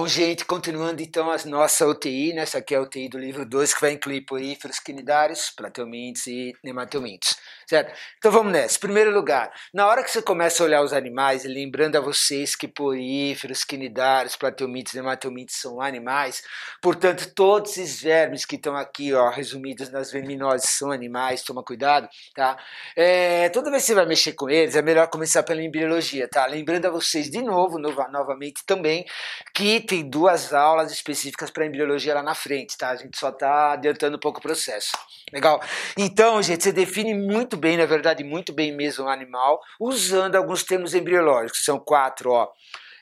Bom, gente, continuando então a nossa UTI, né? Essa aqui é a UTI do livro 2, que vai incluir poríferos quinidários, plateumintes e nemateumintes, certo? Então vamos nessa. Primeiro lugar, na hora que você começa a olhar os animais, lembrando a vocês que poríferos, quinidários, plateumintes e nemateumintes são animais, portanto, todos esses vermes que estão aqui, ó, resumidos nas verminoses, são animais, toma cuidado, tá? É, toda vez que você vai mexer com eles, é melhor começar pela embriologia, tá? Lembrando a vocês de novo, nova, novamente também, que tem duas aulas específicas para embriologia lá na frente, tá? A gente só está adiantando um pouco o processo. Legal? Então, gente, você define muito bem, na verdade, muito bem mesmo o animal, usando alguns termos embriológicos, são quatro, ó.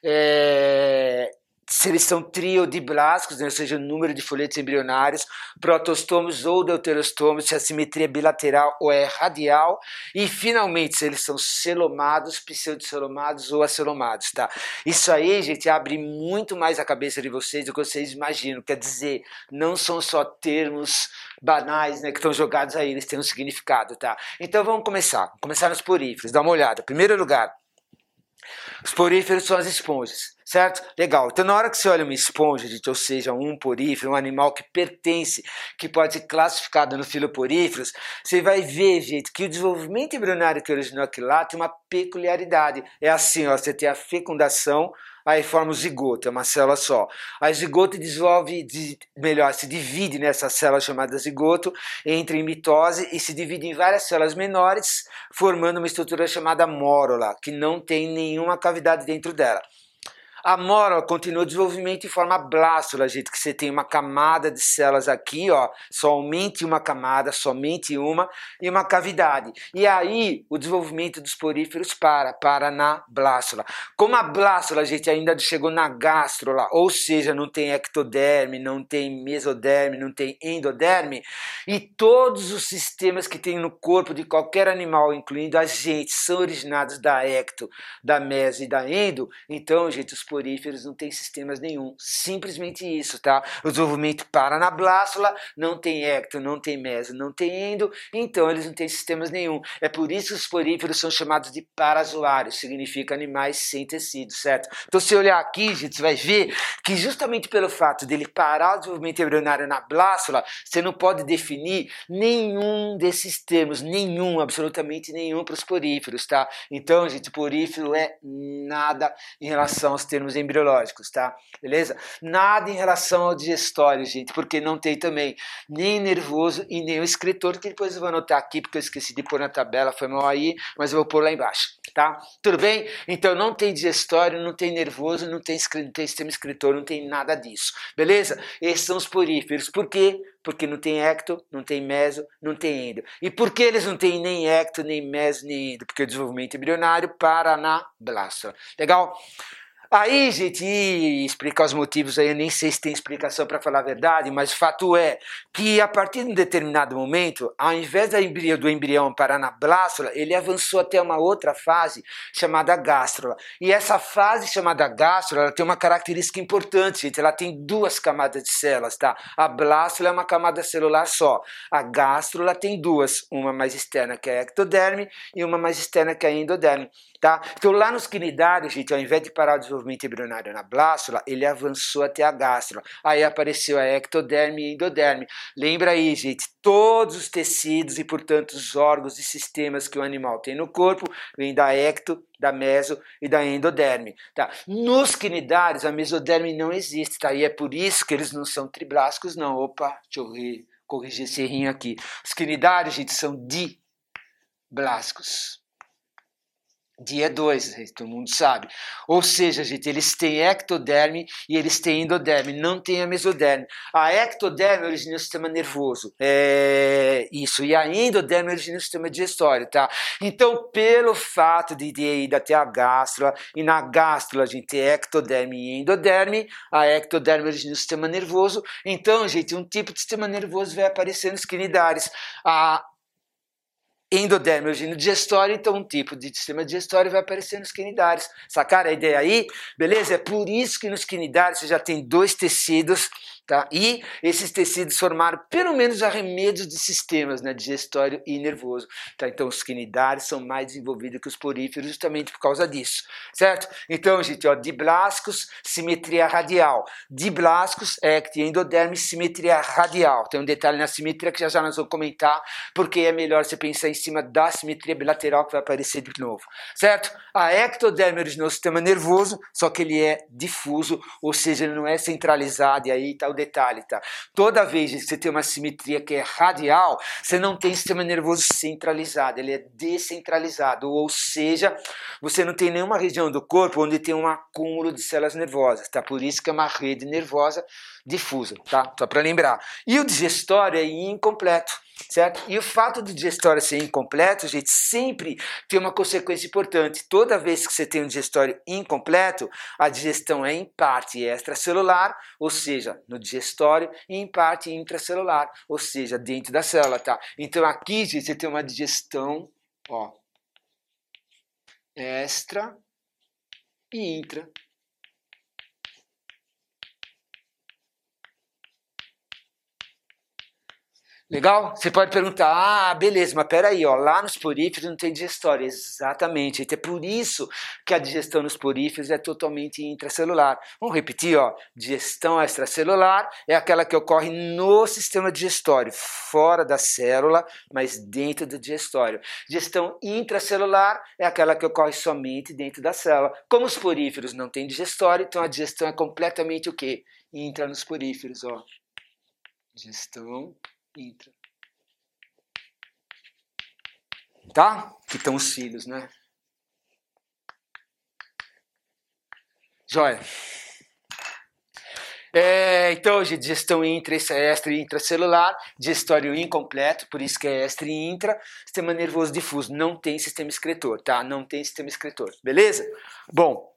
É, se eles são triodiblásticos, né, ou seja, o número de folhetos embrionários, protostomos ou deuterostomos, se a simetria é bilateral ou é radial, e finalmente se eles são celomados, pseudocelomados ou acelomados, tá? Isso aí, gente, abre muito mais a cabeça de vocês do que vocês imaginam, quer dizer, não são só termos banais, né, que estão jogados aí, eles têm um significado, tá? Então vamos começar, vamos começar nos poríferos, dá uma olhada. Primeiro lugar, os poríferos são as esponjas certo? Legal. Então, na hora que você olha uma esponja, ou seja, um porífero, um animal que pertence, que pode ser classificado no filoporíferos, você vai ver, gente, que o desenvolvimento embrionário que originou aquilo lá tem uma peculiaridade. É assim, ó, você tem a fecundação, aí forma o zigoto, é uma célula só. A zigoto desenvolve, melhor, se divide nessa célula chamada zigoto, entra em mitose e se divide em várias células menores, formando uma estrutura chamada mórula, que não tem nenhuma cavidade dentro dela. A mora continua o desenvolvimento em forma blástula, gente, que você tem uma camada de células aqui, ó, somente uma camada, somente uma, e uma cavidade. E aí o desenvolvimento dos poríferos para, para na blástula. Como a blástula, gente, ainda chegou na gástrula, ou seja, não tem ectoderme, não tem mesoderme, não tem endoderme, e todos os sistemas que tem no corpo de qualquer animal, incluindo a gente, são originados da ecto, da meso e da endo, então, gente, os poríferos não tem sistemas nenhum. Simplesmente isso, tá? O desenvolvimento para na blástula, não tem ecto, não tem meso, não tem endo, então eles não têm sistemas nenhum. É por isso que os poríferos são chamados de parazoários, significa animais sem tecido, certo? Então se olhar aqui, gente, você vai ver que justamente pelo fato dele parar o desenvolvimento embrionário na blástula, você não pode definir nenhum desses termos, nenhum, absolutamente nenhum para os poríferos, tá? Então, gente, porífero é nada em relação aos termos termos embriológicos, tá? Beleza? Nada em relação ao digestório, gente, porque não tem também nem nervoso e nem o escritor, que depois eu vou anotar aqui, porque eu esqueci de pôr na tabela, foi mal aí, mas eu vou pôr lá embaixo, tá? Tudo bem? Então não tem digestório, não tem nervoso, não tem, não tem sistema escritor, não tem nada disso, beleza? Esses são os poríferos, por quê? Porque não tem ecto, não tem meso, não tem endo. E por que eles não têm nem ecto, nem meso, nem endo? Porque o desenvolvimento embrionário para na blástula. Legal? Aí, gente, explicar os motivos aí, eu nem sei se tem explicação para falar a verdade, mas o fato é que a partir de um determinado momento, ao invés do embrião, parar na blástula, ele avançou até uma outra fase chamada gástrula. E essa fase chamada gástrula, ela tem uma característica importante, gente, ela tem duas camadas de células, tá? A blástula é uma camada celular só. A gástrula tem duas, uma mais externa que é a ectoderme e uma mais externa que é a endoderme. Tá? Então, lá nos quinidários, gente, ao invés de parar o desenvolvimento embrionário na blástula, ele avançou até a gástrula. Aí apareceu a ectoderme e endoderme. Lembra aí, gente, todos os tecidos e, portanto, os órgãos e sistemas que o animal tem no corpo vêm da ecto, da meso e da endoderme. Tá? Nos quinidários, a mesoderme não existe, tá? E é por isso que eles não são triblásticos, não. Opa, deixa eu corrigir esse errinho aqui. Os quinidários, gente, são diblásticos. Dia 2, todo mundo sabe. Ou seja, gente, eles têm ectoderme e eles têm endoderme, não tem a mesoderme. A ectoderme origina o sistema nervoso, é isso, e a endoderme origina o sistema digestório, tá? Então, pelo fato de ir até a gástrula, e na gástrula a gente tem ectoderme e endoderme, a ectoderme origina o sistema nervoso, então, gente, um tipo de sistema nervoso vai aparecer nos quinidários. A endoderme origina digestório, então um tipo de sistema digestório vai aparecer nos quinidários. Sacaram a ideia aí? Beleza? É por isso que nos quinidários você já tem dois tecidos Tá? E esses tecidos formaram pelo menos arremedos de sistemas né, digestório e nervoso. Tá? Então, os quinidários são mais desenvolvidos que os poríferos justamente por causa disso, certo? Então, gente, ó, diblascos, simetria radial. Diblascos, ecte, endoderme, simetria radial. Tem um detalhe na simetria que já já nós vamos comentar, porque é melhor você pensar em cima da simetria bilateral que vai aparecer de novo, certo? A ectoderme originou o sistema nervoso, só que ele é difuso, ou seja, ele não é centralizado, e aí está o detalhe, tá? Toda vez que você tem uma simetria que é radial, você não tem sistema nervoso centralizado, ele é descentralizado, ou seja, você não tem nenhuma região do corpo onde tem um acúmulo de células nervosas, tá? Por isso que é uma rede nervosa difusa, tá? Só para lembrar. E o digestório é incompleto, certo? E o fato do digestório ser incompleto, gente, sempre tem uma consequência importante. Toda vez que você tem um digestório incompleto, a digestão é em parte extracelular, ou seja, no digestório, e em parte intracelular, ou seja, dentro da célula, tá? Então aqui, gente, você tem uma digestão, ó, extra e intra Legal? Você pode perguntar, ah, beleza, mas peraí, ó, lá nos poríferos não tem digestório. Exatamente. É por isso que a digestão nos poríferos é totalmente intracelular. Vamos repetir, ó. Digestão extracelular é aquela que ocorre no sistema digestório, fora da célula, mas dentro do digestório. Digestão intracelular é aquela que ocorre somente dentro da célula. Como os poríferos não têm digestório, então a digestão é completamente o quê? Intra nos poríferos, ó. Digestão intra. Tá? Que estão os filhos, né? Joia. É, então, gente, digestão intra, extra e intracelular, digestório incompleto, por isso que é extra e intra, sistema nervoso difuso, não tem sistema excretor, tá? Não tem sistema excretor, beleza? Bom,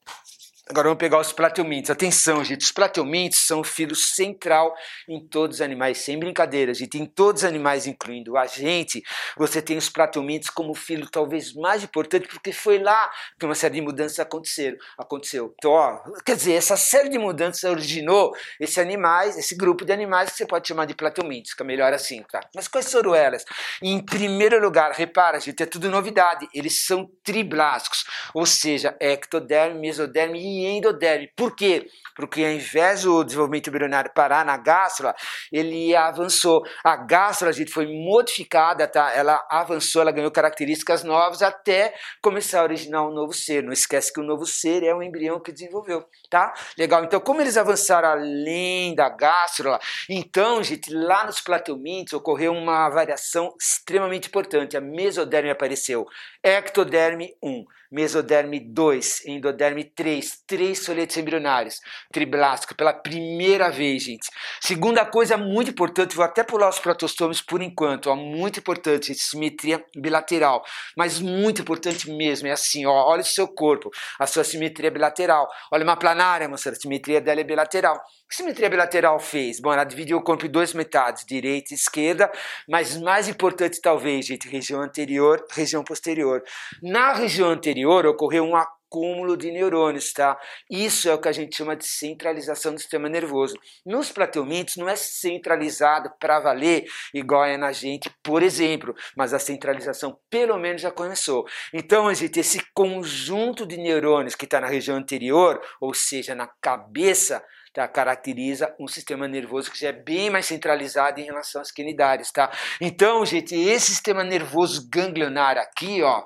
Agora vamos pegar os plateumintes. Atenção, gente, os plateumintes são o filo central em todos os animais, sem brincadeira, gente. Em todos os animais, incluindo a gente, você tem os plateumintes como o filo talvez mais importante, porque foi lá que uma série de mudanças aconteceram, aconteceu. Então, ó, quer dizer, essa série de mudanças originou esse animais, esse grupo de animais que você pode chamar de plateumintes, que é melhor assim, tá? Mas quais foram elas? Em primeiro lugar, repara, gente, é tudo novidade. Eles são triblásticos, ou seja, ectoderme, mesoderme e endoderme. Por quê? Porque ao invés do desenvolvimento embrionário parar na gástrula, ele avançou. A gástrula, gente, foi modificada, tá? Ela avançou, ela ganhou características novas até começar a originar um novo ser. Não esquece que o novo ser é um embrião que desenvolveu, tá? Legal. Então, como eles avançaram além da gástrula, então, gente, lá nos plateumintes ocorreu uma variação extremamente importante. A mesoderme apareceu. Ectoderme 1 mesoderme 2, endoderme 3, três soletes embrionários, triblástico, pela primeira vez, gente. Segunda coisa muito importante, vou até pular os protostômios por enquanto, ó, muito importante, simetria bilateral, mas muito importante mesmo, é assim, ó, olha o seu corpo, a sua simetria bilateral, olha uma planária, moça, a simetria dela é bilateral. O que simetria bilateral fez? Bom, ela dividiu o corpo em duas metades, direita e esquerda, mas mais importante talvez, gente, região anterior, região posterior. Na região anterior ocorreu um acúmulo de neurônios, tá? Isso é o que a gente chama de centralização do sistema nervoso. Nos plateumintos não é centralizado para valer igual é na gente, por exemplo, mas a centralização pelo menos já começou. Então, gente, esse conjunto de neurônios que está na região anterior, ou seja, na cabeça, tá? caracteriza um sistema nervoso que já é bem mais centralizado em relação às quinidárias. Tá? Então, gente, esse sistema nervoso ganglionar aqui, ó,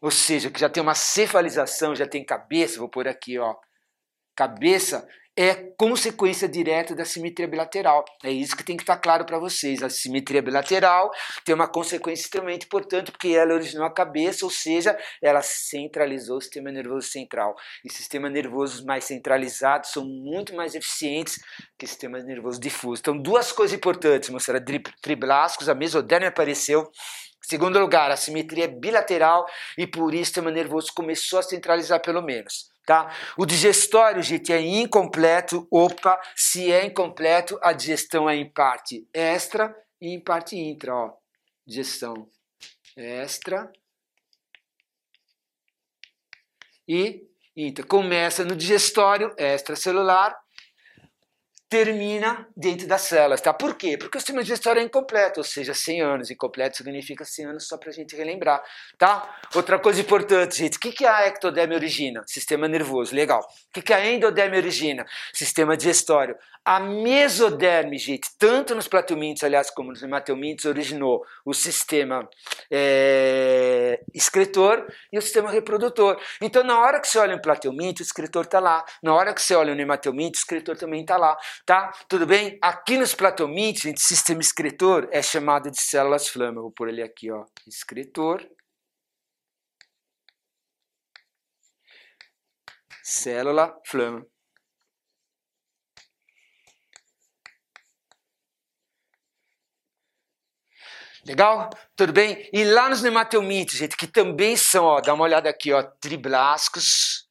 ou seja, que já tem uma cefalização, já tem cabeça, vou pôr aqui, ó, cabeça, é consequência direta da simetria bilateral. É isso que tem que estar claro para vocês. A simetria bilateral tem uma consequência extremamente importante porque ela originou a cabeça, ou seja, ela centralizou o sistema nervoso central. E sistemas nervosos mais centralizados são muito mais eficientes que sistemas nervosos difusos. Então, duas coisas importantes, moçada. Triblásticos, a mesoderme apareceu Segundo lugar, a simetria é bilateral e por isso o sistema nervoso começou a centralizar pelo menos. Tá? O digestório, gente, é incompleto. Opa, se é incompleto, a digestão é em parte extra e em parte intra. Ó. Digestão extra e intra. Começa no digestório extracelular, termina dentro das células, tá? Por quê? Porque o sistema digestório é incompleto, ou seja, 100 anos. Incompleto significa 100 anos só para a gente relembrar, tá? Outra coisa importante, gente, o que, que a ectoderme origina? Sistema nervoso, legal. O que, que a endoderme origina? Sistema digestório. A mesoderme, gente, tanto nos plateumintos, aliás, como nos hemateumintos, originou o sistema é, excretor e o sistema reprodutor. Então, na hora que você olha um plateuminto, o excretor está lá. Na hora que você olha um hemateuminto, o excretor também está lá, tá? Tudo bem? Aqui nos plateumintos, gente, sistema excretor é chamado de células flama. Vou pôr ele aqui, ó, excretor. Célula flama. Legal? Tudo bem? E lá nos nemateumites, gente, que também são, ó, dá uma olhada aqui, ó, triblascos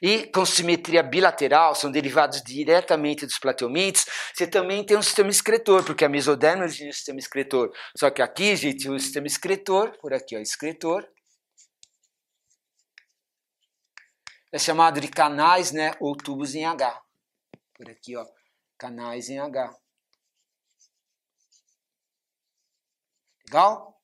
e com simetria bilateral, são derivados diretamente dos plateumites, você também tem um sistema excretor, porque a mesoderma origina o sistema excretor. Só que aqui, gente, o sistema excretor, por aqui, ó, excretor, é chamado de canais, né, ou tubos em H. Por aqui, ó, canais em H. Legal?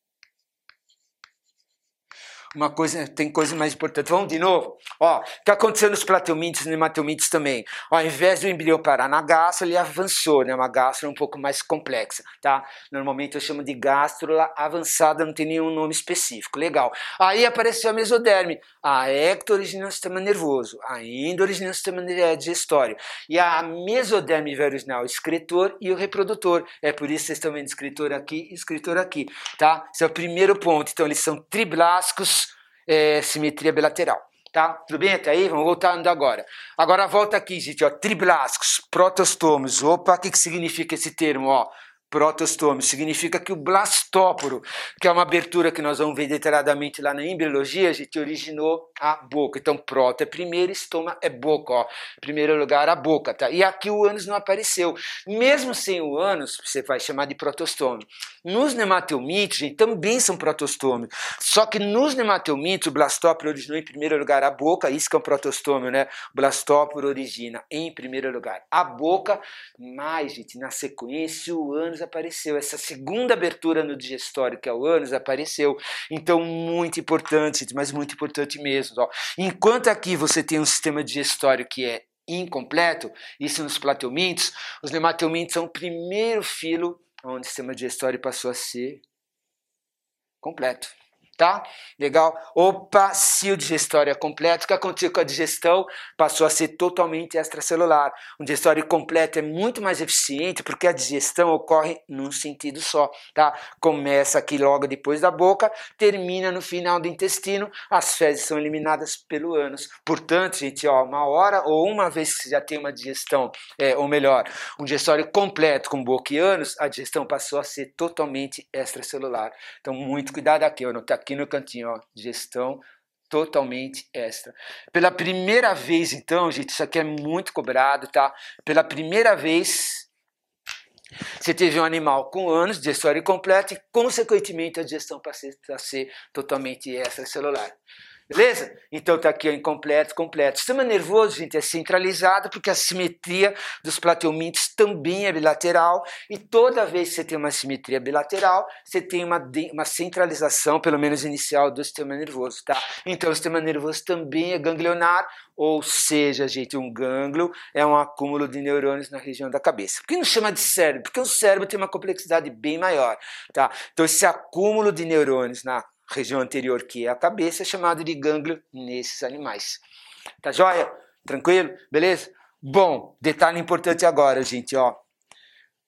Uma coisa, tem coisa mais importante. Vamos de novo. Ó, o que aconteceu nos plateumintes e nemateumintes também? Ó, ao invés do embrião parar na gástrula, ele avançou, né? Uma gástrula um pouco mais complexa, tá? Normalmente eu chamo de gástrula avançada, não tem nenhum nome específico. Legal. Aí apareceu a mesoderme. A ecto origina o sistema nervoso, a endo origina o sistema digestório. E a mesoderme vai o excretor e o reprodutor. É por isso que vocês estão vendo excretor aqui e excretor aqui, tá? Esse é o primeiro ponto. Então eles são triblásticos é, simetria bilateral. Tá? Tudo bem até aí? Vamos voltando agora. Agora volta aqui, gente, ó, triblascos, protostomos. Opa, o que, que significa esse termo? Ó? Protostome, significa que o blastóporo, que é uma abertura que nós vamos ver detalhadamente lá na embriologia, a gente originou a boca. Então, proto é primeiro, estoma é boca, ó. Primeiro lugar, a boca, tá? E aqui o ânus não apareceu. Mesmo sem o ânus, você vai chamar de protostome. Nos nemateumitos, gente, também são protostômios. Só que nos nemateumitos, o blastóporo originou em primeiro lugar a boca, isso que é um protostômio, né? O blastóporo origina em primeiro lugar a boca, mas, gente, na sequência, o ânus apareceu. Essa segunda abertura no digestório, que é o ânus, apareceu. Então, muito importante, mas muito importante mesmo. Ó. Enquanto aqui você tem um sistema digestório que é incompleto, isso nos plateumintos, os nemateumintos são o primeiro filo onde o sistema digestório passou a ser completo tá? Legal? Opa, digestório é completo, o que aconteceu com a digestão? Passou a ser totalmente extracelular. Um digestório completo é muito mais eficiente porque a digestão ocorre num sentido só, tá? Começa aqui logo depois da boca, termina no final do intestino, as fezes são eliminadas pelo ânus. Portanto, gente, ó, uma hora ou uma vez que você já tem uma digestão, é, ou melhor, um digestório completo com boca e ânus, a digestão passou a ser totalmente extracelular. Então, muito cuidado aqui, eu não tá aqui no cantinho, ó, gestão totalmente extra. Pela primeira vez, então, gente, isso aqui é muito cobrado, tá? Pela primeira vez, você teve um animal com anos, digestão incompleto e, consequentemente, a digestão passa a ser totalmente extracelular. Beleza? Então está aqui o incompleto, completo. O sistema nervoso, gente, é centralizado porque a simetria dos plateumintos também é bilateral e toda vez que você tem uma simetria bilateral, você tem uma, uma centralização, pelo menos inicial, do sistema nervoso, tá? Então o sistema nervoso também é ganglionar, ou seja, gente, um gânglio é um acúmulo de neurônios na região da cabeça. Por que não chama de cérebro? Porque o cérebro tem uma complexidade bem maior, tá? Então esse acúmulo de neurônios na região anterior, que é a cabeça, é chamado de gânglio nesses animais. Tá joia? Tranquilo? Beleza? Bom, detalhe importante agora, gente, ó.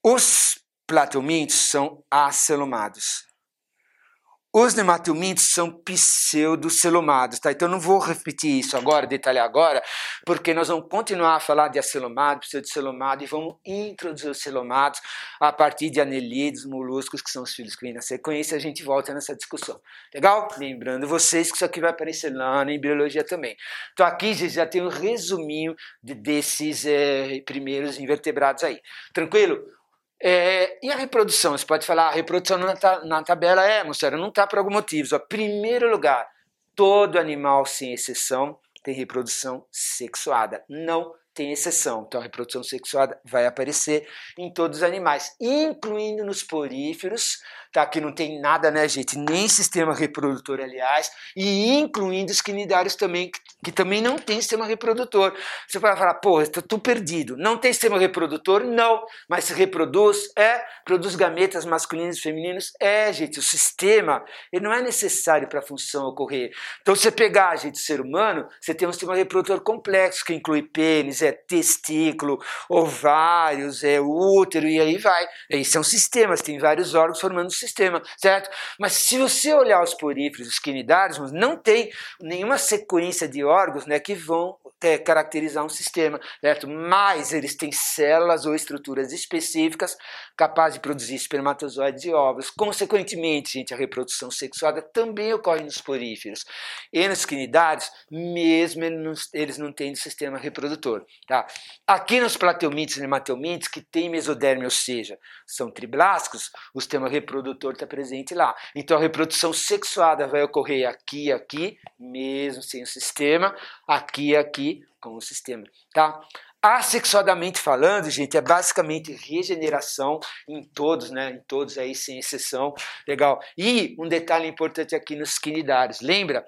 Os plateumintos são acelomados. Os nematelmintos são pseudocelomados, tá? Então não vou repetir isso agora, detalhar agora, porque nós vamos continuar a falar de acelomado, pseudocelomado e vamos introduzir os celomados a partir de anelídeos, moluscos, que são os filhos que vêm na sequência, a gente volta nessa discussão. Legal? Lembrando vocês que isso aqui vai aparecer lá na embriologia também. Então aqui já tem um resuminho de, desses é, primeiros invertebrados aí. Tranquilo? É, e a reprodução? Você pode falar, a reprodução na, na tabela é, moçada, não está por algum motivo. Em primeiro lugar, todo animal, sem exceção, tem reprodução sexuada. Não tem exceção. Então a reprodução sexuada vai aparecer em todos os animais, incluindo nos poríferos, tá? Que não tem nada, né, gente? Nem sistema reprodutor, aliás, e incluindo os quinidários também, que, que também não tem sistema reprodutor. Você vai falar, pô, estou tô perdido. Não tem sistema reprodutor? Não. Mas se reproduz? É. Produz gametas masculinos e femininos? É, gente. O sistema, ele não é necessário para a função ocorrer. Então, você pegar, gente, o ser humano, você tem um sistema reprodutor complexo, que inclui pênis, é testículo, ovários, é útero, e aí vai. Aí são sistemas, tem vários órgãos formando um sistema, certo? Mas se você olhar os poríferos, os quinidários, não tem nenhuma sequência de órgãos né, que vão é, caracterizar um sistema, certo? Mas eles têm células ou estruturas específicas capazes de produzir espermatozoides e óvulos. Consequentemente, gente, a reprodução sexuada também ocorre nos poríferos. E nos quinidários, mesmo eles não têm sistema reprodutor. Tá? Aqui nos plateumintes e nemateumintes, que tem mesoderme, ou seja, são triblásticos, o sistema reprodutor está presente lá. Então a reprodução sexuada vai ocorrer aqui, aqui, mesmo sem o sistema, aqui, aqui, com o sistema. Tá? Assexuadamente falando, gente, é basicamente regeneração em todos, né? Em todos aí, sem exceção. Legal. E um detalhe importante aqui nos quinidários. Lembra?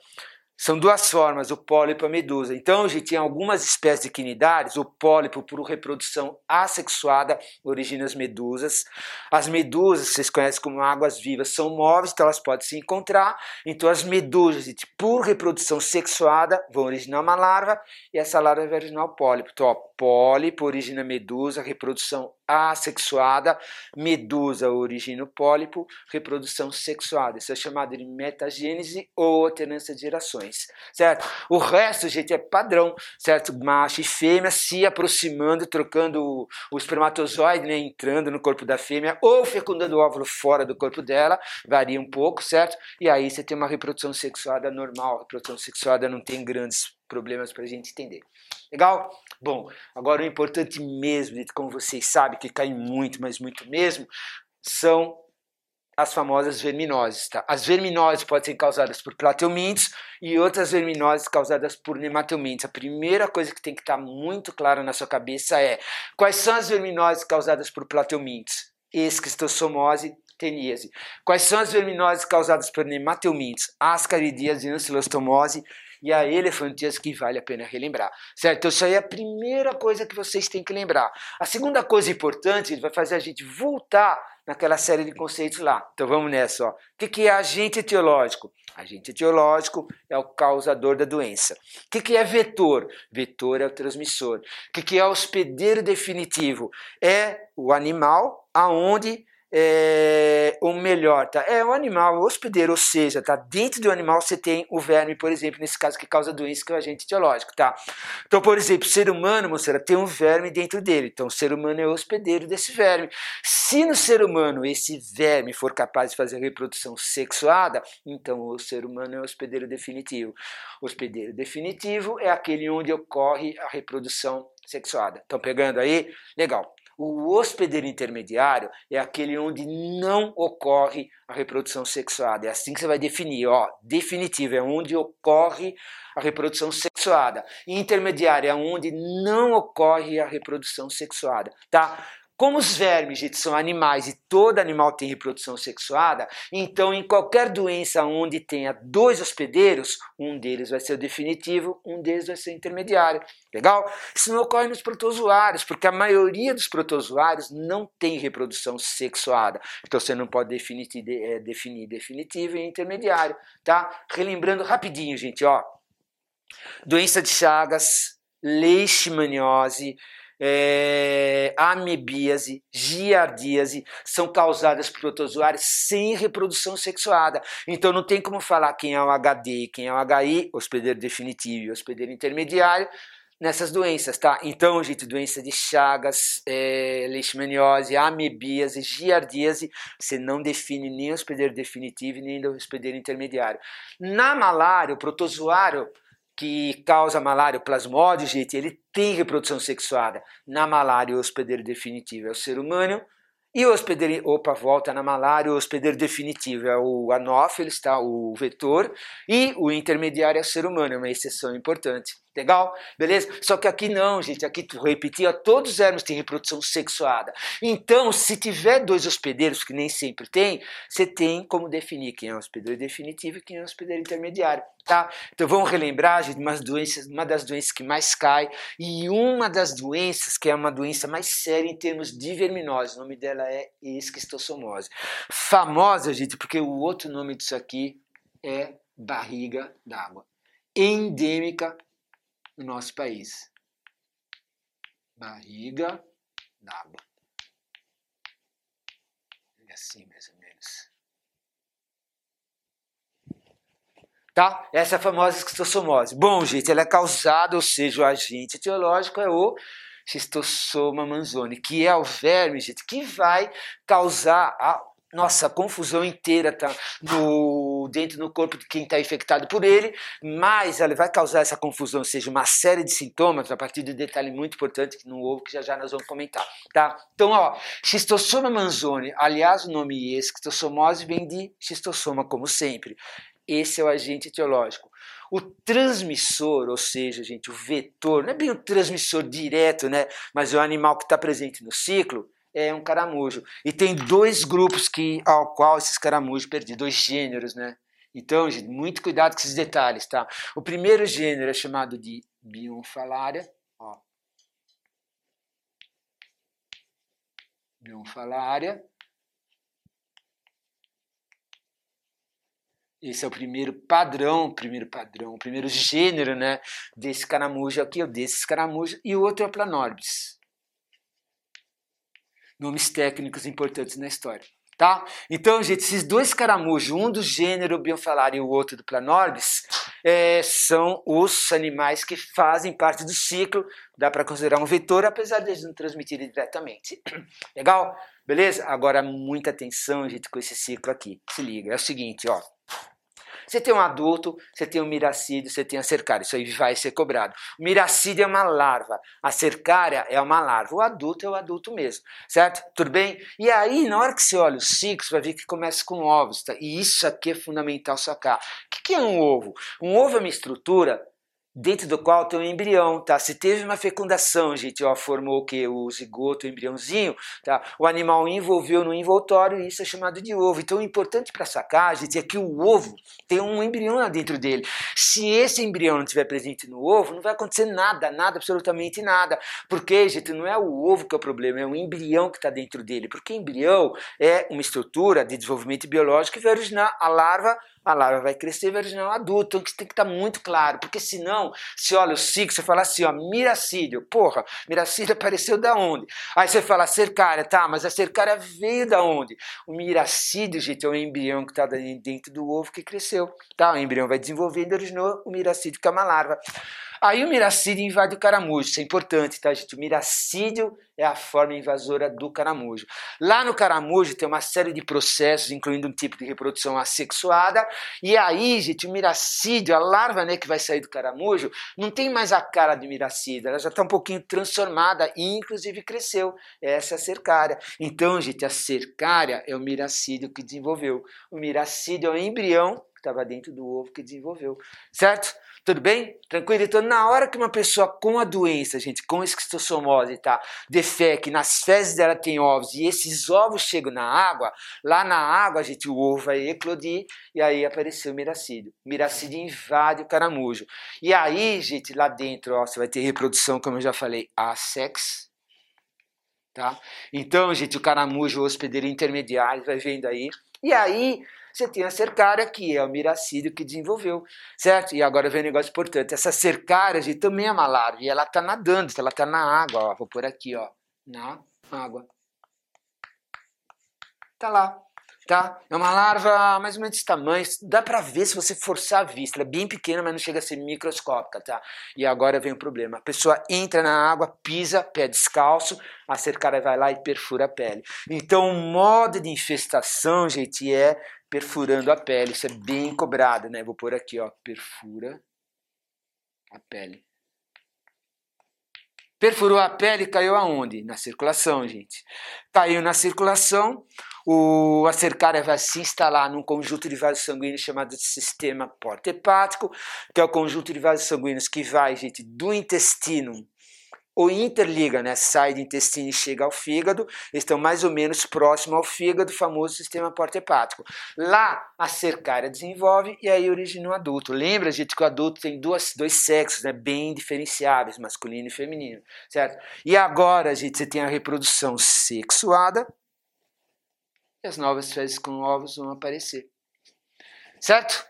São duas formas, o pólipo e a medusa. Então, gente tem algumas espécies de quinidários, o pólipo por reprodução assexuada origina as medusas. As medusas, vocês conhecem como águas vivas, são móveis, então elas podem se encontrar. Então, as medusas, gente, por reprodução sexuada, vão originar uma larva e essa larva vai originar o pólipo. Então, ó, pólipo origina medusa, reprodução assexuada, medusa origina pólipo, reprodução sexuada. Isso é chamado de metagênese ou alternância de gerações, certo? O resto, gente, é padrão, certo? Macho e fêmea se aproximando, trocando o, o espermatozoide, né, entrando no corpo da fêmea ou fecundando o óvulo fora do corpo dela, varia um pouco, certo? E aí você tem uma reprodução sexuada normal. A reprodução sexuada não tem grandes problemas para a gente entender. Legal? Bom, agora o importante mesmo, como vocês sabem, que cai muito, mas muito mesmo, são as famosas verminoses. Tá? As verminoses podem ser causadas por plateumintes e outras verminoses causadas por nematelmintes. A primeira coisa que tem que estar muito clara na sua cabeça é quais são as verminoses causadas por plateumintes? Esquistossomose, teníase. Quais são as verminoses causadas por nematelmintes? Ascaridíase, ancilostomose e a elefantíase que vale a pena relembrar, certo? Então isso aí é a primeira coisa que vocês têm que lembrar. A segunda coisa importante vai fazer a gente voltar naquela série de conceitos lá. Então vamos nessa, ó. O que é agente etiológico? Agente etiológico é o causador da doença. O que é vetor? Vetor é o transmissor. O que é hospedeiro definitivo? É o animal aonde é, ou melhor, tá? É o animal hospedeiro, ou seja, tá? Dentro do animal você tem o verme, por exemplo, nesse caso que causa doença, que é o agente etiológico, tá? Então, por exemplo, o ser humano, moçada, tem um verme dentro dele. Então, o ser humano é o hospedeiro desse verme. Se no ser humano esse verme for capaz de fazer reprodução sexuada, então o ser humano é o hospedeiro definitivo. O hospedeiro definitivo é aquele onde ocorre a reprodução sexuada. Estão pegando aí? Legal. O hospedeiro intermediário é aquele onde não ocorre a reprodução sexuada. É assim que você vai definir, ó, definitivo, é onde ocorre a reprodução sexuada. Intermediário é onde não ocorre a reprodução sexuada, tá? Como os vermes, gente, são animais e todo animal tem reprodução sexuada, então em qualquer doença onde tenha dois hospedeiros, um deles vai ser o definitivo, um deles vai ser o intermediário. Legal? Isso não ocorre nos protozoários, porque a maioria dos protozoários não tem reprodução sexuada. Então você não pode definir, é, definir definitivo e intermediário, tá? Relembrando rapidinho, gente, ó. Doença de Chagas, leishmaniose, é, amebíase, giardíase são causadas por protozoários sem reprodução sexuada. Então não tem como falar quem é o HD quem é o HI, hospedeiro definitivo e hospedeiro intermediário, nessas doenças, tá? Então, gente, doença de Chagas, é, leishmaniose, amebíase, giardíase, você não define nem hospedeiro definitivo nem hospedeiro intermediário. Na malária, o protozoário que causa malária, o plasmódio, gente, ele tem reprodução sexuada. Na malária, o hospedeiro definitivo é o ser humano. E o hospedeiro, opa, volta na malária, o hospedeiro definitivo é o anófeles, tá? o vetor, e o intermediário é o ser humano, é uma exceção importante. Legal? Beleza? Só que aqui não, gente. Aqui, tu repetir, todos os ermos têm reprodução sexuada. Então, se tiver dois hospedeiros, que nem sempre tem, você tem como definir quem é o hospedeiro definitivo e quem é o hospedeiro intermediário. Tá? Então vamos relembrar gente, umas doenças, uma das doenças que mais cai e uma das doenças que é uma doença mais séria em termos de verminose. O nome dela é esquistossomose. Famosa, gente, porque o outro nome disso aqui é barriga d'água. Endêmica no nosso país. Barriga d'água. É assim, mais ou menos. Tá? Essa é a famosa esquistossomose. Bom, gente, ela é causada, ou seja, o agente etiológico é o Schistossoma manzoni, que é o verme, gente, que vai causar a nossa confusão inteira tá no, dentro do corpo de quem está infectado por ele, mas ela vai causar essa confusão, ou seja, uma série de sintomas a partir de um detalhe muito importante que no ovo que já já nós vamos comentar, tá? Então, ó, xistossoma manzoni, aliás, o nome esquistossomose vem de xistossoma, como sempre. Esse é o agente etiológico. O transmissor, ou seja, gente, o vetor, não é bem o transmissor direto, né? Mas é o animal que está presente no ciclo, é um caramujo. E tem dois grupos que ao qual esses caramujos perderam, dois gêneros, né? Então, gente, muito cuidado com esses detalhes, tá? O primeiro gênero é chamado de Bionfalaria, ó. Bionfalaria. Esse é o primeiro padrão, primeiro padrão, primeiro gênero, né, desse caramujo aqui, ou desses caramujos, e o outro é o Planorbis. Nomes técnicos importantes na história, tá? Então, gente, esses dois caramujos, um do gênero Bionfalaria e o outro do Planorbis, é, são os animais que fazem parte do ciclo, dá para considerar um vetor, apesar de eles não transmitirem diretamente. Legal? Beleza? Agora, muita atenção, gente, com esse ciclo aqui. Se liga, é o seguinte, ó. Você tem um adulto, você tem um miracídio, você tem a cercária. Isso aí vai ser cobrado. O miracídio é uma larva, a cercária é uma larva. O adulto é o adulto mesmo, certo? Tudo bem? E aí, na hora que você olha os ciclos, vai ver que começa com ovos, tá? E isso aqui é fundamental sacar. O que é um ovo? Um ovo é uma estrutura dentro do qual tem um embrião, tá? Se teve uma fecundação, gente, ó, formou o que? O zigoto, o embriãozinho, tá? O animal envolveu no envoltório e isso é chamado de ovo. Então, o importante para sacar, gente, é que o ovo tem um embrião lá dentro dele. Se esse embrião não estiver presente no ovo, não vai acontecer nada, nada, absolutamente nada. Porque, gente, não é o ovo que é o problema, é o embrião que está dentro dele. Porque embrião é uma estrutura de desenvolvimento biológico que vai originar a larva a larva vai crescer um adulto. Então isso tem que estar tá muito claro, porque senão, se olha o ciclo, você fala assim, ó, miracídio, porra, miracídio apareceu da onde? Aí você fala cercária, tá, mas a cercária veio da onde? O miracídio, gente, é o embrião que está dentro do ovo que cresceu, tá? O embrião vai desenvolvendo e originou o miracídio, que é uma larva. Aí o miracídio invade o caramujo, isso é importante, tá, gente? O miracídio é a forma invasora do caramujo. Lá no caramujo tem uma série de processos, incluindo um tipo de reprodução assexuada, e aí, gente, o miracídio, a larva né, que vai sair do caramujo, não tem mais a cara de miracídio, ela já está um pouquinho transformada e, inclusive, cresceu. Essa é a cercária. Então, gente, a cercária é o miracídio que desenvolveu. O miracídio é o embrião estava dentro do ovo que desenvolveu, certo? Tudo bem? Tranquilo? Então, na hora que uma pessoa com a doença, gente, com esquistossomose, tá? Defeque, nas fezes dela tem ovos e esses ovos chegam na água, lá na água, gente, o ovo vai eclodir e aí apareceu o miracídio. O miracídio invade o caramujo. E aí, gente, lá dentro, ó, você vai ter reprodução, como eu já falei, assex, tá? Então, gente, o caramujo, o hospedeiro intermediário, vai vendo aí. E aí, você tem a cercária, que é o miracídio que desenvolveu, certo? E agora vem um negócio importante, essa cercária gente, também é uma larva, e ela está nadando, ela está na água, ó, vou pôr aqui, ó, na água. Tá lá, tá? É uma larva mais ou menos desse tamanho, dá para ver se você forçar a vista, ela é bem pequena, mas não chega a ser microscópica, tá? E agora vem o problema, a pessoa entra na água, pisa, pé descalço, a cercária vai lá e perfura a pele. Então o modo de infestação, gente, é perfurando a pele. Isso é bem cobrado, né? Vou pôr aqui, ó, perfura a pele. Perfurou a pele caiu aonde? Na circulação, gente. Caiu na circulação, o, a cercária vai se instalar num conjunto de vasos sanguíneos chamado de sistema porta-hepático, que é o conjunto de vasos sanguíneos que vai, gente, do intestino ou interliga, né? sai do intestino e chega ao fígado, estão mais ou menos próximo ao fígado, famoso sistema porta-hepático. Lá a cercária desenvolve e aí origina o adulto. Lembra, gente, que o adulto tem duas, dois sexos né? bem diferenciáveis, masculino e feminino, certo? E agora, gente, você tem a reprodução sexuada e as novas fezes com ovos vão aparecer, certo?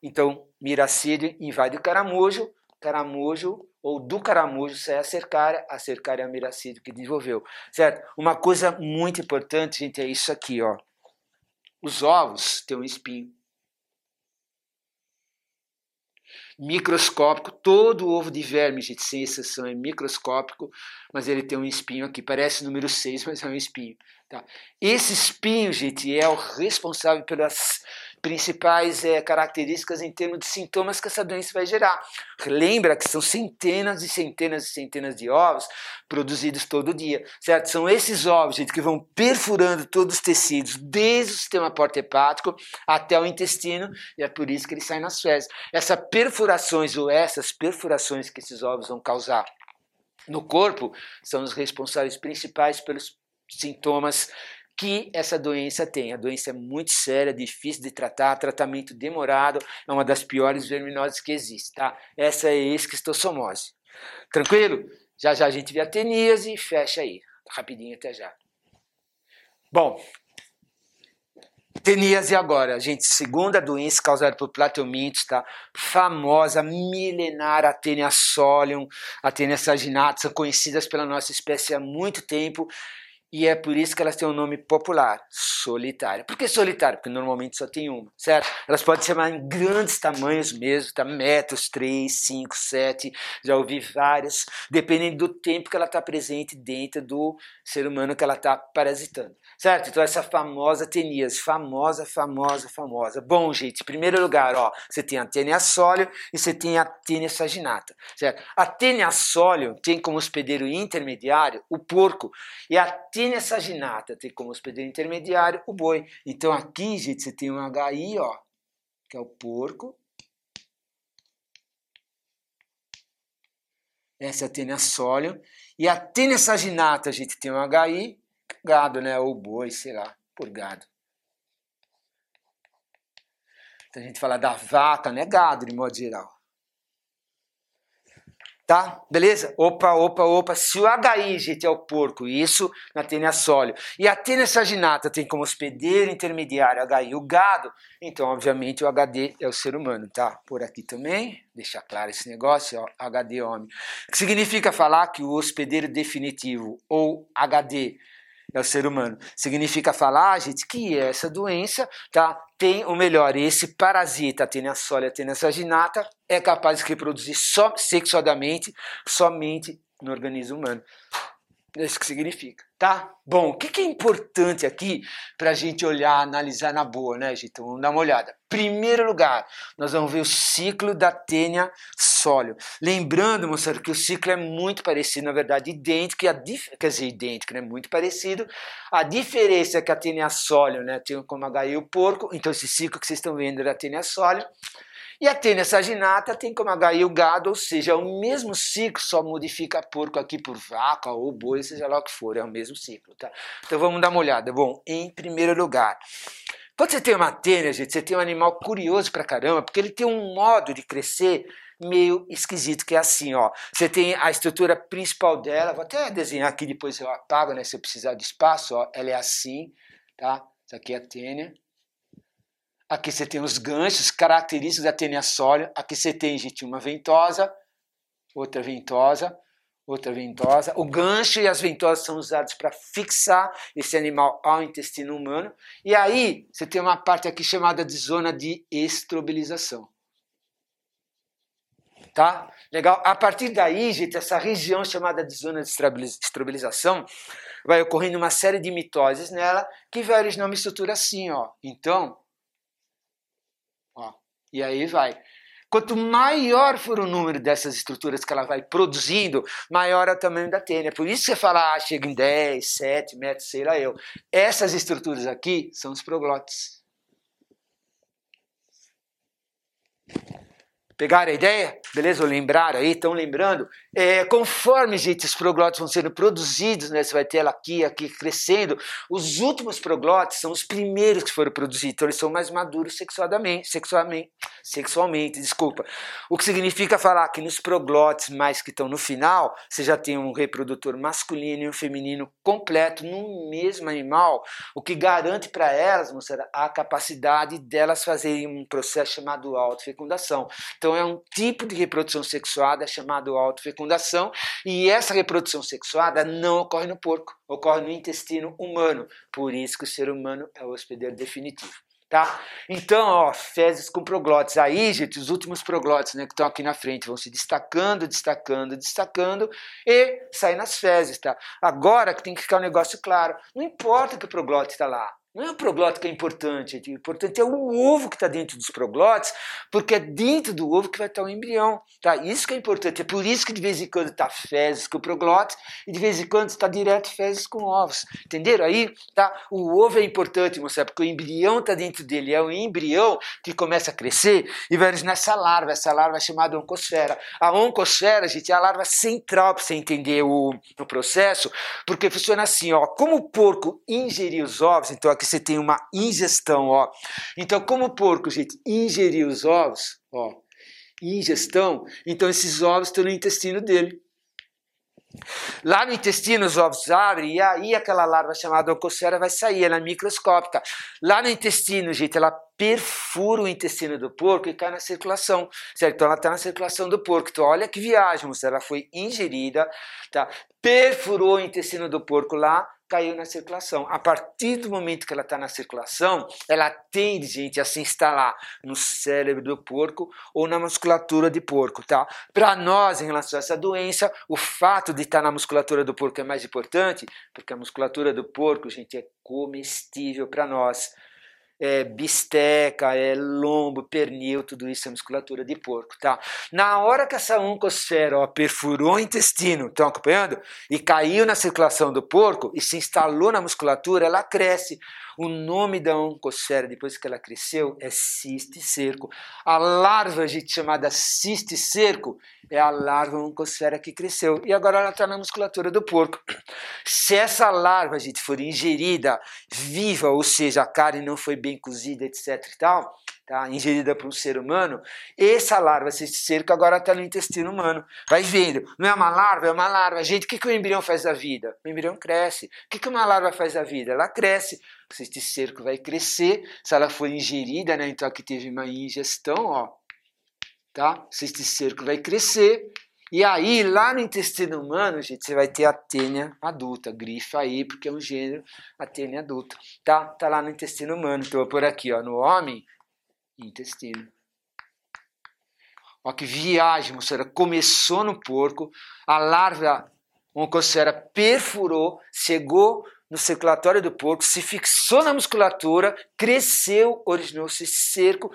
Então, miracídio invade o caramujo, caramujo ou do caramujo sai a cercária, a cercária é a miracídio que desenvolveu, certo? Uma coisa muito importante, gente, é isso aqui, ó. Os ovos têm um espinho. Microscópico, todo ovo de verme, gente, sem exceção, é microscópico, mas ele tem um espinho aqui, parece número 6, mas é um espinho. Tá? Esse espinho, gente, é o responsável pelas principais é, características em termos de sintomas que essa doença vai gerar. Lembra que são centenas e centenas e centenas de ovos produzidos todo dia, certo? São esses ovos, gente, que vão perfurando todos os tecidos, desde o sistema porta-hepático até o intestino, e é por isso que eles saem nas fezes. Essas perfurações ou essas perfurações que esses ovos vão causar no corpo são os responsáveis principais pelos sintomas que essa doença tem. A doença é muito séria, difícil de tratar, tratamento demorado, é uma das piores verminoses que existe, tá? Essa é a esquistossomose. Tranquilo? Já já a gente vê a teníase e fecha aí. Rapidinho até já. Bom, teníase agora, gente, segunda doença causada por plateumintes, tá? Famosa, milenar, a Tenia solium, a Tenia saginata, são conhecidas pela nossa espécie há muito tempo e é por isso que elas têm um nome popular, solitária. Por que solitária? Porque normalmente só tem uma, certo? Elas podem ser em grandes tamanhos mesmo, tá? metros, 3, 5, 7, já ouvi várias, dependendo do tempo que ela está presente dentro do ser humano que ela está parasitando, certo? Então essa famosa teníase, famosa, famosa, famosa. Bom, gente, em primeiro lugar, ó, você tem a tênia sólio e você tem a tênia saginata, certo? A tênia sólio tem como hospedeiro intermediário o porco e a Tênia saginata tem como hospedeiro intermediário o boi. Então aqui, gente, você tem um HI, ó, que é o porco. Essa é a tênia sólio. E a tênia saginata, a gente tem um HI, gado, né? Ou boi, sei lá, por gado. Então a gente fala da vaca, né? Gado, de modo geral. Tá? Beleza? Opa, opa, opa. Se o HI, gente, é o porco, isso na tênia sólio. E a tênia saginata tem como hospedeiro intermediário HI o gado, então, obviamente, o HD é o ser humano, tá? Por aqui também, deixar claro esse negócio, ó, HD homem. Que significa falar que o hospedeiro definitivo, ou HD, é o ser humano. Significa falar, gente, que essa doença tá, tem, ou melhor, esse parasita, a tênia sólida, a tênia saginata, é capaz de reproduzir só, sexualmente, somente no organismo humano. É isso que significa, tá? Bom, o que, é importante aqui para a gente olhar, analisar na boa, né, gente? Então, vamos dar uma olhada. Primeiro lugar, nós vamos ver o ciclo da tênia sólio. Lembrando, moçada, que o ciclo é muito parecido, na verdade, idêntico, e a dif... quer dizer, idêntico, né? Muito parecido. A diferença é que a tênia sólio, né, tem como HI o porco, então esse ciclo que vocês estão vendo é da tênia sólio. E a tênia saginata tem como HI o gado, ou seja, é o mesmo ciclo, só modifica porco aqui por vaca ou boi, seja lá o que for, é o mesmo ciclo. Tá? Então vamos dar uma olhada. Bom, em primeiro lugar, quando você tem uma tênia, gente, você tem um animal curioso pra caramba, porque ele tem um modo de crescer meio esquisito, que é assim, ó. Você tem a estrutura principal dela, vou até desenhar aqui, depois eu apago, né, se eu precisar de espaço, ó. Ela é assim, tá? Isso aqui é a tênia. Aqui você tem os ganchos, características da tênia sólida. Aqui você tem, gente, uma ventosa, outra ventosa, outra ventosa. O gancho e as ventosas são usados para fixar esse animal ao intestino humano. E aí você tem uma parte aqui chamada de zona de estrobilização. Tá? Legal? A partir daí, gente, essa região chamada de zona de estrobilização vai ocorrendo uma série de mitoses nela que vai originar uma estrutura assim, ó. Então, e aí vai. Quanto maior for o número dessas estruturas que ela vai produzindo, maior é o tamanho da tênia. Por isso você fala, ah, chega em 10, 7 metros, sei lá eu. Essas estruturas aqui são os proglotes. Pegaram a ideia? Beleza? Lembraram aí? Estão lembrando? É, conforme, gente, os proglotes vão sendo produzidos, né? Você vai ter ela aqui, aqui crescendo. Os últimos proglotes são os primeiros que foram produzidos, então eles são mais maduros sexualmente, sexualmente, sexualmente, desculpa. O que significa falar que nos proglotes mais que estão no final, você já tem um reprodutor masculino e um feminino completo no mesmo animal, o que garante para elas, moçada, a capacidade delas fazerem um processo chamado autofecundação. Então, é um tipo de reprodução sexuada chamado autofecundação e essa reprodução sexuada não ocorre no porco, ocorre no intestino humano. Por isso que o ser humano é o hospedeiro definitivo. Tá? Então, ó, fezes com proglotes. Aí, gente, os últimos proglotes né, que estão aqui na frente vão se destacando, destacando, destacando e saem nas fezes. Tá? Agora que tem que ficar um negócio claro. Não importa que o proglote está lá. Não é o proglótico que é importante, o importante é o ovo que está dentro dos proglotes, porque é dentro do ovo que vai estar o embrião. Tá? Isso que é importante. É por isso que de vez em quando está fezes com proglotes e de vez em quando está direto fezes com ovos. Entenderam? Aí tá? o ovo é importante, mostrar, porque o embrião está dentro dele. É o embrião que começa a crescer e vai originar essa larva. Essa larva é chamada oncosfera. A oncosfera, gente, é a larva central para você entender o, o processo, porque funciona assim: ó, como o porco ingerir os ovos, então aqui você tem uma ingestão, ó. Então, como o porco, gente, ingeriu os ovos, ó, ingestão, então esses ovos estão no intestino dele. Lá no intestino os ovos abrem e aí aquela larva chamada oncocera vai sair, ela é microscópica. Lá no intestino, gente, ela perfura o intestino do porco e cai na circulação, certo? Então ela está na circulação do porco. Então olha que viagem, ela foi ingerida, tá? perfurou o intestino do porco lá, caiu na circulação. A partir do momento que ela está na circulação, ela tende, gente, a se instalar no cérebro do porco ou na musculatura de porco, tá? Para nós, em relação a essa doença, o fato de estar tá na musculatura do porco é mais importante, porque a musculatura do porco, gente, é comestível para nós é bisteca, é lombo, pernil, tudo isso é musculatura de porco, tá? Na hora que essa oncosfera ó, perfurou o intestino, estão acompanhando? E caiu na circulação do porco e se instalou na musculatura, ela cresce. O nome da oncosfera, depois que ela cresceu, é ciste cerco. A larva, gente, chamada ciste cerco, é a larva oncosfera que cresceu. E agora ela está na musculatura do porco. Se essa larva, gente, for ingerida viva, ou seja, a carne não foi bem cozida, etc e tal, tá? ingerida por um ser humano, essa larva, esse cerco, agora está no intestino humano. Vai vendo, não é uma larva, é uma larva. Gente, o que, que o embrião faz da vida? O embrião cresce. O que, que uma larva faz da vida? Ela cresce este cerco vai crescer, se ela for ingerida, né? Então aqui teve uma ingestão, ó, tá? Este cerco vai crescer, e aí, lá no intestino humano, gente, você vai ter a tênia adulta, grifa aí, porque é um gênero, a tênia adulta, tá? Tá lá no intestino humano, então por aqui, ó, no homem, intestino. Ó que viagem, moçada, começou no porco, a larva oncocera perfurou, chegou no circulatório do porco, se fixou na musculatura, cresceu, originou-se cerco.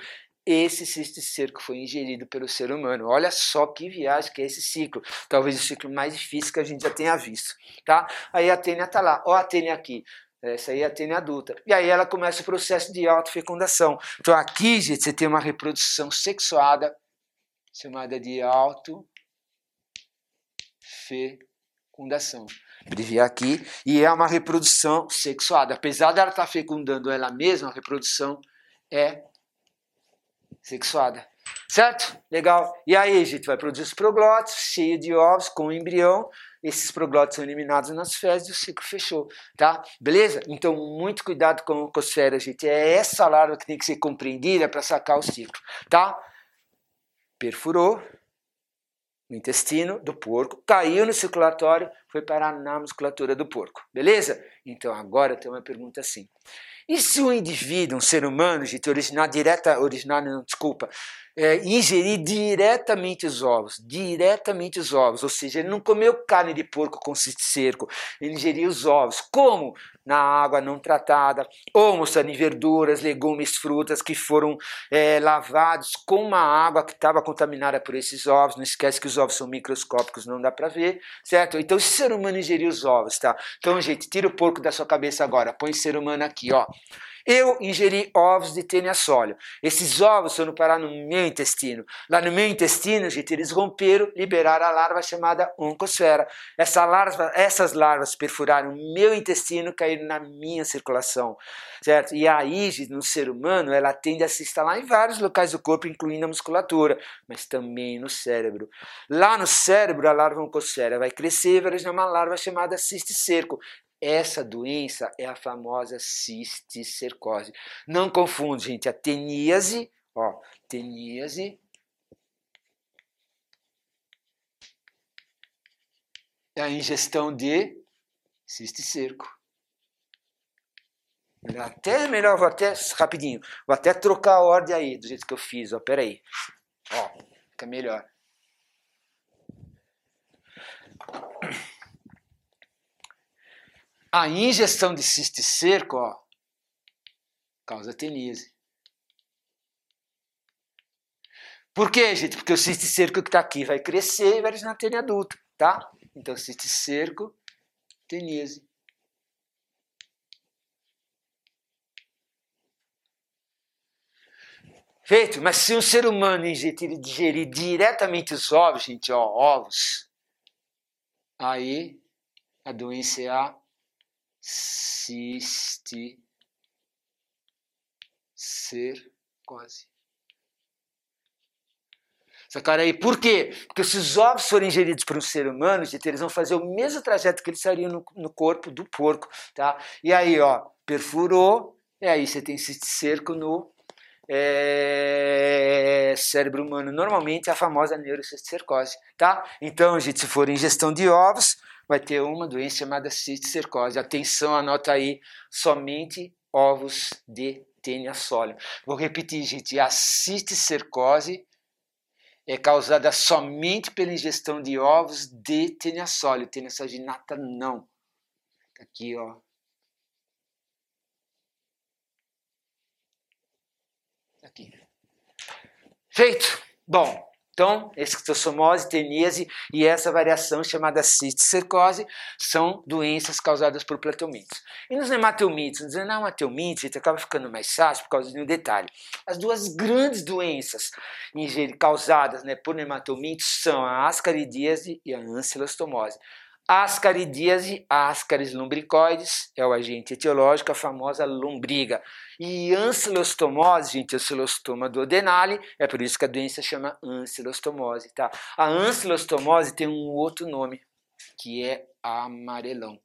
Esse cisto cerco foi ingerido pelo ser humano. Olha só que viagem que é esse ciclo. Talvez o ciclo mais difícil que a gente já tenha visto. Tá? Aí a tênia está lá. Ó a tênia aqui. Essa aí é a tênia adulta. E aí ela começa o processo de autofecundação. Então aqui, gente, você tem uma reprodução sexuada chamada de autofecundação abreviar aqui, e é uma reprodução sexuada. Apesar dela estar fecundando ela mesma, a reprodução é sexuada. Certo? Legal. E aí a gente vai produzir os proglotes, cheio de ovos, com o embrião. Esses proglotes são eliminados nas fezes e o ciclo fechou. Tá? Beleza? Então, muito cuidado com, as férias, gente. É essa larva que tem que ser compreendida para sacar o ciclo. Tá? Perfurou, no intestino do porco, caiu no circulatório, foi parar na musculatura do porco. Beleza? Então agora tem uma pergunta assim. E se um indivíduo, um ser humano, gente, originar direta, originar, não, desculpa, é, ingerir diretamente os ovos, diretamente os ovos, ou seja, ele não comeu carne de porco com cerco, ele ingeriu os ovos. Como? Na água não tratada, ou mostrando em verduras, legumes, frutas que foram é, lavados com uma água que estava contaminada por esses ovos. Não esquece que os ovos são microscópicos, não dá para ver, certo? Então, se o ser humano ingerir os ovos, tá? Então, gente, tira o porco da sua cabeça agora, põe o ser humano aqui, ó. Eu ingeri ovos de tênia sólio. Esses ovos foram parar no meu intestino. Lá no meu intestino, gente, eles romperam, liberaram a larva chamada oncosfera. Essa larva, essas larvas perfuraram o meu intestino, caíram na minha circulação, certo? E aí, gente, no ser humano, ela tende a se instalar em vários locais do corpo, incluindo a musculatura, mas também no cérebro. Lá no cérebro, a larva oncosfera vai crescer e vai gerar uma larva chamada cisticerco. Essa doença é a famosa cisticercose. Não confunde, gente, a teníase, ó, teníase é a ingestão de cisticerco. Até melhor, vou até rapidinho, vou até trocar a ordem aí, do jeito que eu fiz, ó, peraí. Ó, fica melhor. A ingestão de cisticerco causa tenise. Por quê, gente? Porque o cisticerco que está aqui vai crescer e vai na tênia adulta, tá? Então, cisticerco, tenise. Feito, mas se um ser humano ingerir, digerir diretamente os ovos, gente, ó, ovos, aí a doença é a ciste ser quase. Sacaram aí? Por quê? Porque se os ovos forem ingeridos por um ser humano, eles vão fazer o mesmo trajeto que eles fariam no, no corpo do porco, tá? E aí, ó, perfurou, e aí você tem esse cerco no é, cérebro humano. Normalmente é a famosa neurocisticercose, tá? Então, gente, se for ingestão de ovos, vai ter uma doença chamada cisticercose. Atenção, anota aí, somente ovos de tênia sólida. Vou repetir, gente, a cisticercose é causada somente pela ingestão de ovos de tênia sólida. Tênia saginata não. Tá aqui, ó. Aqui. Feito. Bom, então, esquistossomose, teníase e essa variação chamada cisticercose são doenças causadas por plateumintos. E nos nematelmintos, nos nematelmintos, gente acaba ficando mais fácil por causa de um detalhe. As duas grandes doenças causadas né, por nematelmintos são a ascaridíase e a ancilostomose. Ascaridíase, Ascaris lumbricoides, é o agente etiológico, a famosa lombriga. E ancilostomose, gente, ancilostoma do Denali, é por isso que a doença chama ancilostomose, tá? A ancilostomose tem um outro nome, que é amarelão.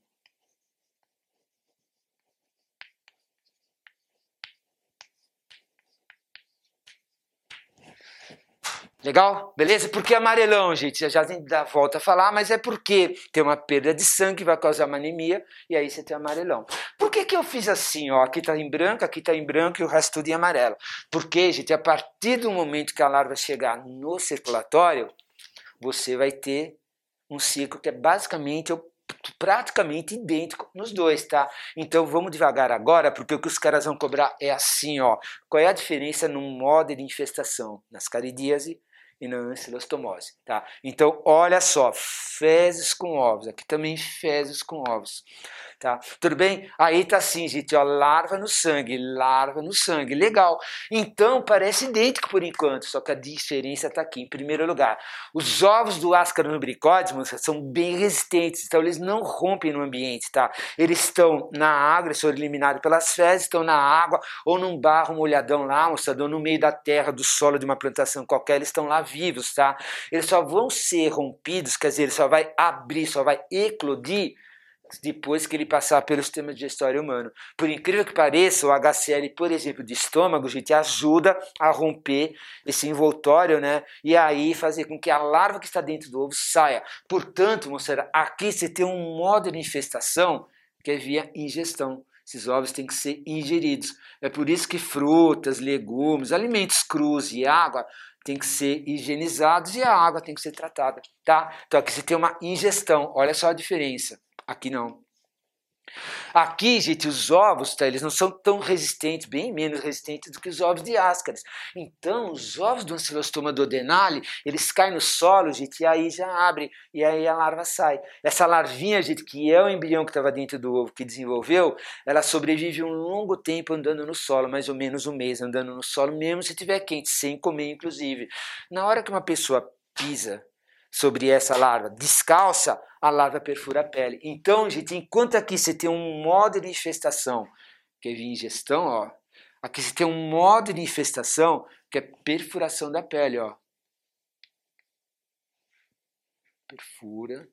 Legal? Beleza? Por que amarelão, gente? Já já dar volta a falar, mas é porque tem uma perda de sangue vai causar uma anemia e aí você tem amarelão. Por que, que eu fiz assim? Ó, aqui está em branco, aqui está em branco e o resto tudo em amarelo. Porque, gente, a partir do momento que a larva chegar no circulatório, você vai ter um ciclo que é basicamente praticamente idêntico nos dois, tá? Então vamos devagar agora, porque o que os caras vão cobrar é assim, ó. Qual é a diferença no modo de infestação? Nas caridíase e na ancilostomose, tá? Então, olha só, fezes com ovos, aqui também fezes com ovos tá? Tudo bem? Aí tá assim, gente, ó, larva no sangue, larva no sangue, legal. Então parece idêntico por enquanto, só que a diferença tá aqui. Em primeiro lugar, os ovos do Ascaris lumbricoides, são bem resistentes, então eles não rompem no ambiente, tá? Eles estão na água, eles foram eliminados pelas fezes, estão na água ou num barro molhadão lá, moçada, ou no meio da terra, do solo de uma plantação qualquer, eles estão lá vivos, tá? Eles só vão ser rompidos, quer dizer, ele só vai abrir, só vai eclodir depois que ele passar pelo sistema digestório humano. Por incrível que pareça, o HCl, por exemplo, de estômago, gente, ajuda a romper esse envoltório, né? E aí fazer com que a larva que está dentro do ovo saia. Portanto, moçada, aqui você tem um modo de infestação que é via ingestão. Esses ovos têm que ser ingeridos. É por isso que frutas, legumes, alimentos crus e água têm que ser higienizados e a água tem que ser tratada, tá? Então aqui você tem uma ingestão. Olha só a diferença. Aqui não. Aqui, gente, os ovos, tá, eles não são tão resistentes, bem menos resistentes do que os ovos de ascaris. Então, os ovos do ancilostoma duodenale, eles caem no solo, gente, e aí já abre, e aí a larva sai. Essa larvinha, gente, que é o embrião que estava dentro do ovo, que desenvolveu, ela sobrevive um longo tempo andando no solo, mais ou menos um mês andando no solo, mesmo se estiver quente, sem comer, inclusive. Na hora que uma pessoa pisa sobre essa larva descalça, a larva perfura a pele. Então, gente, enquanto aqui você tem um modo de infestação, que é ingestão, ó, aqui você tem um modo de infestação que é perfuração da pele, ó. Perfura.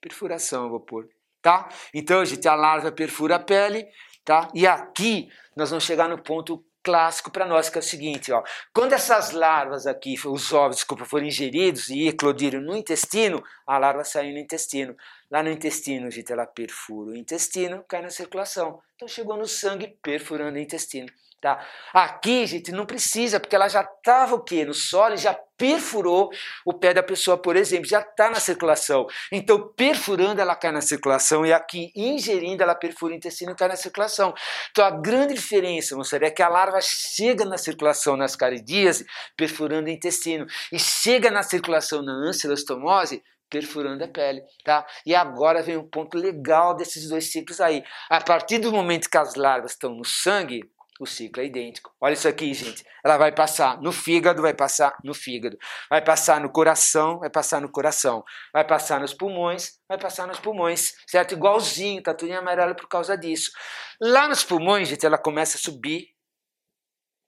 Perfuração, eu vou pôr, tá? Então, gente, a larva perfura a pele, tá? E aqui nós vamos chegar no ponto clássico para nós, que é o seguinte, ó, quando essas larvas aqui, os ovos, desculpa, forem ingeridos e eclodiram no intestino, a larva sai no intestino. Lá no intestino, gente, ela perfura o intestino, cai na circulação. Então chegou no sangue, perfurando o intestino. Tá? Aqui, gente, não precisa, porque ela já estava o quê? No solo, já perfurou o pé da pessoa, por exemplo, já está na circulação. Então, perfurando, ela cai na circulação, e aqui, ingerindo, ela perfura o intestino e cai na circulação. Então, a grande diferença, moçada, é que a larva chega na circulação nas caridíase, perfurando o intestino, e chega na circulação na ancilostomose, perfurando a pele, tá? E agora vem um ponto legal desses dois ciclos aí. A partir do momento que as larvas estão no sangue, o ciclo é idêntico. Olha isso aqui, gente. Ela vai passar no fígado, vai passar no fígado. Vai passar no coração, vai passar no coração. Vai passar nos pulmões, vai passar nos pulmões. Certo? Igualzinho, tá tudo em amarelo por causa disso. Lá nos pulmões, gente, ela começa a subir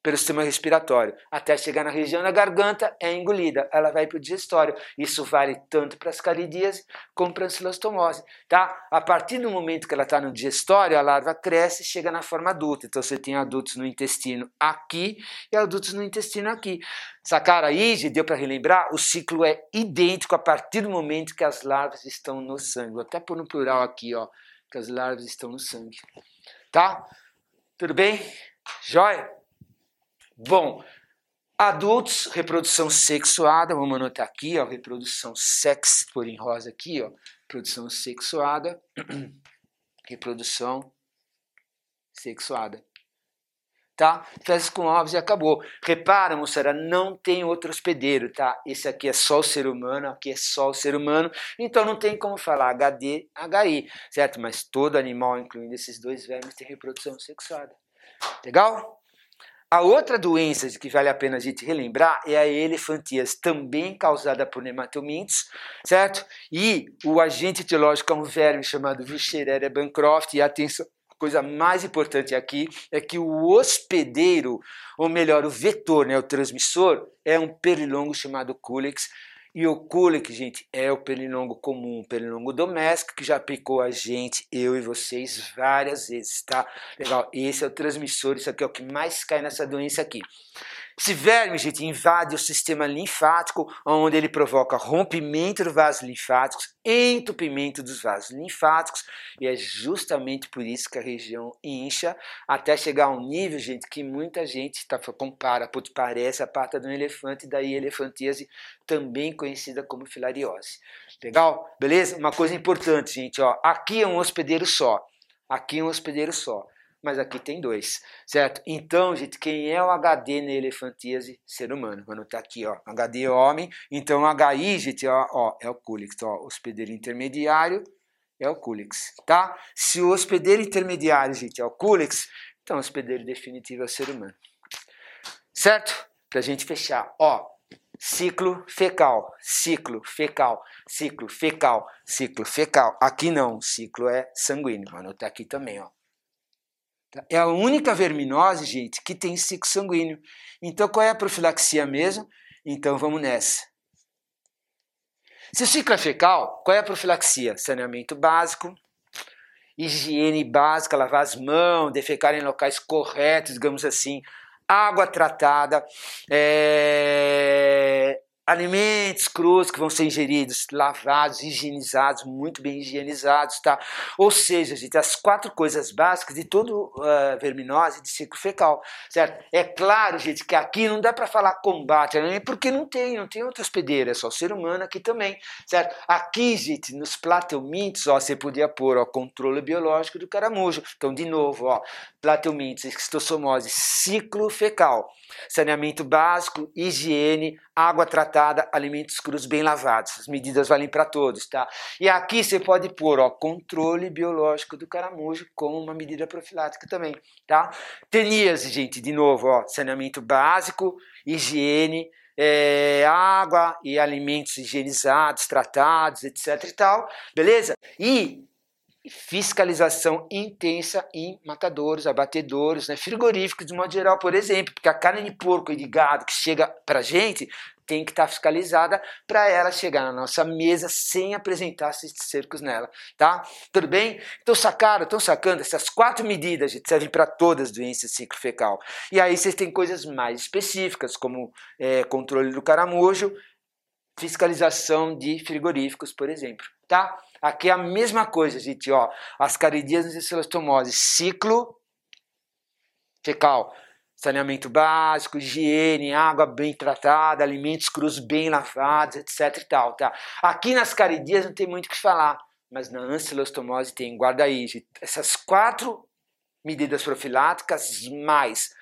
pelo sistema respiratório, até chegar na região da garganta, é engolida, ela vai para o digestório. Isso vale tanto para as caridíase como para a ancilostomose. Tá? A partir do momento que ela está no digestório, a larva cresce e chega na forma adulta. Então você tem adultos no intestino aqui e adultos no intestino aqui. Sacaram aí, deu para relembrar? O ciclo é idêntico a partir do momento que as larvas estão no sangue. Vou até pôr no plural aqui, ó, que as larvas estão no sangue. Tá? Tudo bem? Jóia? Bom, adultos, reprodução sexuada, vamos anotar aqui, ó, reprodução sex, por em rosa aqui, ó, reprodução sexuada, reprodução sexuada. Tá? Fezes com ovos e acabou. Repara, moçada, não tem outro hospedeiro, tá? Esse aqui é só o ser humano, aqui é só o ser humano, então não tem como falar HD, HI, certo? Mas todo animal, incluindo esses dois vermes, tem reprodução sexuada. Legal? A outra doença que vale a pena a gente relembrar é a elefantíase, também causada por nematomintes, certo? E o agente etiológico é um verme chamado Wuchereria bancroft, e atenção, a coisa mais importante aqui é que o hospedeiro, ou melhor, o vetor, né, o transmissor, é um pernilongo chamado Culex, e o colic, gente, é o pernilongo comum, pernilongo doméstico que já picou a gente, eu e vocês, várias vezes, tá? Legal, esse é o transmissor, isso aqui é o que mais cai nessa doença aqui. Esse verme, gente, invade o sistema linfático, onde ele provoca rompimento dos vasos linfáticos, entupimento dos vasos linfáticos, e é justamente por isso que a região incha, até chegar a um nível, gente, que muita gente tá, compara, parece a pata de um elefante, daí elefantíase, também conhecida como filariose. Legal? Beleza? Uma coisa importante, gente, ó, aqui é um hospedeiro só, aqui é um hospedeiro só mas aqui tem dois, certo? Então, gente, quem é o HD na elefantíase? Ser humano. Quando tá aqui, ó, HD é homem, então HI, gente, ó, ó é o Culix, ó, hospedeiro intermediário é o Culix, tá? Se o hospedeiro intermediário, gente, é o Culix, então o hospedeiro definitivo é o ser humano. Certo? Pra gente fechar, ó, ciclo fecal, ciclo fecal, ciclo fecal, ciclo fecal. Aqui não, ciclo é sanguíneo, mano, tá aqui também, ó. É a única verminose, gente, que tem ciclo sanguíneo. Então, qual é a profilaxia mesmo? Então, vamos nessa. Ciclo é fecal, qual é a profilaxia? Saneamento básico, higiene básica, lavar as mãos, defecar em locais corretos, digamos assim, água tratada, é... alimentos crus que vão ser ingeridos, lavados, higienizados, muito bem higienizados, tá? Ou seja, gente, as quatro coisas básicas de todo uh, verminose de ciclo fecal, certo? É claro, gente, que aqui não dá para falar combate, né? porque não tem, não tem outra hospedeira, é só ser humano aqui também, certo? Aqui, gente, nos plateumintos, ó, você podia pôr, ó, controle biológico do caramujo. Então, de novo, ó, plateumintos, esquistossomose, ciclo fecal, saneamento básico, higiene, água tratada, alimentos crus bem lavados. As medidas valem para todos, tá? E aqui você pode pôr, ó, controle biológico do caramujo como uma medida profilática também, tá? Teníase, gente, de novo, ó, saneamento básico, higiene, é, água e alimentos higienizados, tratados, etc e tal, beleza? E fiscalização intensa em matadores, abatedores, né, frigoríficos de modo geral, por exemplo, porque a carne de porco e de gado que chega para gente tem que estar tá fiscalizada para ela chegar na nossa mesa sem apresentar esses cercos nela, tá? Tudo bem? Então sacaram, estão sacando essas quatro medidas que servem para todas as doenças do ciclo fecal. E aí vocês têm coisas mais específicas como é, controle do caramujo, fiscalização de frigoríficos, por exemplo, tá? Aqui é a mesma coisa, gente, ó. Ascaridíase e celostomose, ciclo fecal, saneamento básico, higiene, água bem tratada, alimentos crus bem lavados, etc e tal, tá? Aqui nas caridias não tem muito o que falar, mas na ancilostomose tem, guarda aí, gente. essas quatro medidas profiláticas mais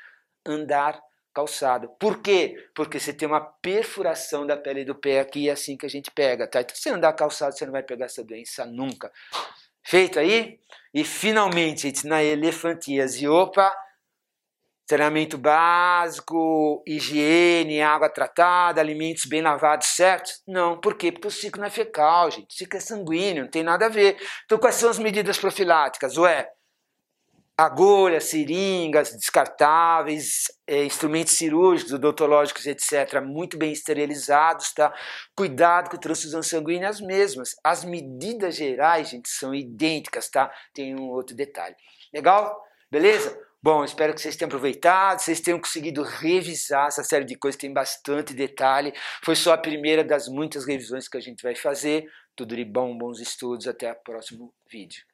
andar calçado. Por quê? Porque você tem uma perfuração da pele do pé aqui, é assim que a gente pega, tá? Então, se você andar calçado, você não vai pegar essa doença nunca. Feito aí? E finalmente, na elefantíase, opa, treinamento básico, higiene, água tratada, alimentos bem lavados, certo? Não, por quê? Porque o ciclo não é fecal, gente, o ciclo é sanguíneo, não tem nada a ver. Então, quais são as medidas profiláticas? Ué, agulhas, seringas descartáveis, é, instrumentos cirúrgicos, odontológicos, etc., muito bem esterilizados, tá? Cuidado com transfusão sanguínea, as mesmas. As medidas gerais, gente, são idênticas, tá? Tem um outro detalhe. Legal? Beleza? Bom, espero que vocês tenham aproveitado, vocês tenham conseguido revisar essa série de coisas, tem bastante detalhe. Foi só a primeira das muitas revisões que a gente vai fazer. Tudo de bom, bons estudos, até o próximo vídeo.